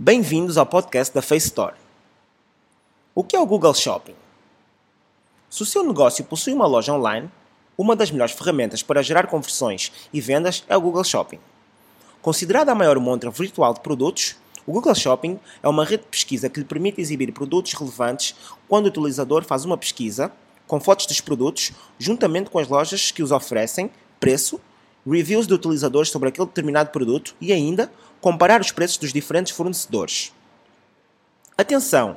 Bem-vindos ao podcast da Face Store. O que é o Google Shopping? Se o seu negócio possui uma loja online, uma das melhores ferramentas para gerar conversões e vendas é o Google Shopping. Considerada a maior montra virtual de produtos, o Google Shopping é uma rede de pesquisa que lhe permite exibir produtos relevantes quando o utilizador faz uma pesquisa com fotos dos produtos, juntamente com as lojas que os oferecem, preço, reviews de utilizadores sobre aquele determinado produto e ainda comparar os preços dos diferentes fornecedores. Atenção!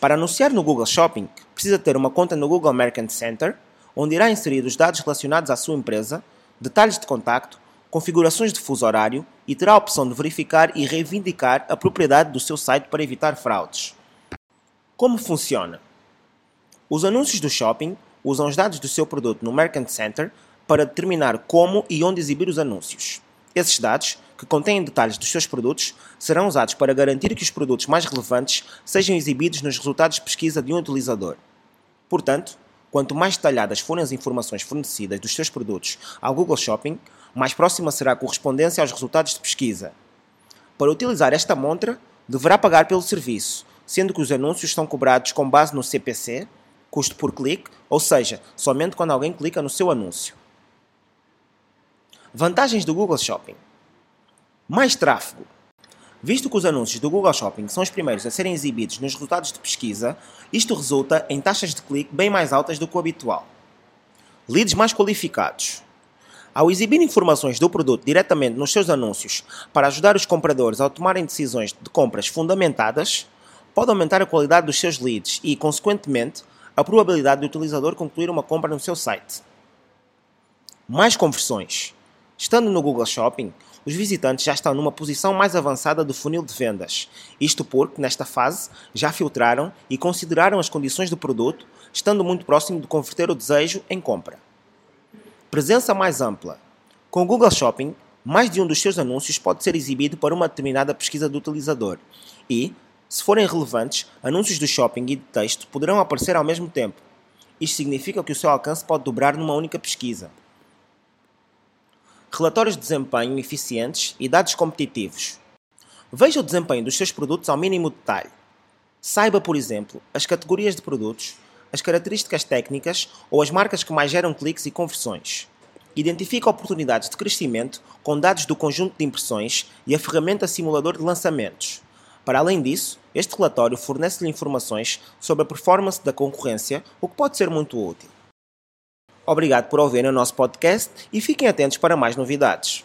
Para anunciar no Google Shopping, precisa ter uma conta no Google Merchant Center, onde irá inserir os dados relacionados à sua empresa, detalhes de contacto, configurações de fuso horário e terá a opção de verificar e reivindicar a propriedade do seu site para evitar fraudes. Como funciona? Os anúncios do shopping usam os dados do seu produto no Merchant Center para determinar como e onde exibir os anúncios. Esses dados que contêm detalhes dos seus produtos, serão usados para garantir que os produtos mais relevantes sejam exibidos nos resultados de pesquisa de um utilizador. Portanto, quanto mais detalhadas forem as informações fornecidas dos seus produtos ao Google Shopping, mais próxima será a correspondência aos resultados de pesquisa. Para utilizar esta montra, deverá pagar pelo serviço, sendo que os anúncios são cobrados com base no CPC, custo por clique, ou seja, somente quando alguém clica no seu anúncio. Vantagens do Google Shopping mais tráfego. Visto que os anúncios do Google Shopping são os primeiros a serem exibidos nos resultados de pesquisa, isto resulta em taxas de clique bem mais altas do que o habitual. Leads mais qualificados. Ao exibir informações do produto diretamente nos seus anúncios para ajudar os compradores a tomarem decisões de compras fundamentadas, pode aumentar a qualidade dos seus leads e, consequentemente, a probabilidade do utilizador concluir uma compra no seu site. Mais conversões. Estando no Google Shopping, os visitantes já estão numa posição mais avançada do funil de vendas. Isto porque, nesta fase, já filtraram e consideraram as condições do produto, estando muito próximo de converter o desejo em compra. Presença mais ampla. Com o Google Shopping, mais de um dos seus anúncios pode ser exibido para uma determinada pesquisa do utilizador e, se forem relevantes, anúncios do shopping e de texto poderão aparecer ao mesmo tempo. Isto significa que o seu alcance pode dobrar numa única pesquisa relatórios de desempenho eficientes e dados competitivos. Veja o desempenho dos seus produtos ao mínimo detalhe. Saiba, por exemplo, as categorias de produtos, as características técnicas ou as marcas que mais geram cliques e conversões. Identifique oportunidades de crescimento com dados do conjunto de impressões e a ferramenta simulador de lançamentos. Para além disso, este relatório fornece-lhe informações sobre a performance da concorrência, o que pode ser muito útil. Obrigado por ouvirem o nosso podcast e fiquem atentos para mais novidades.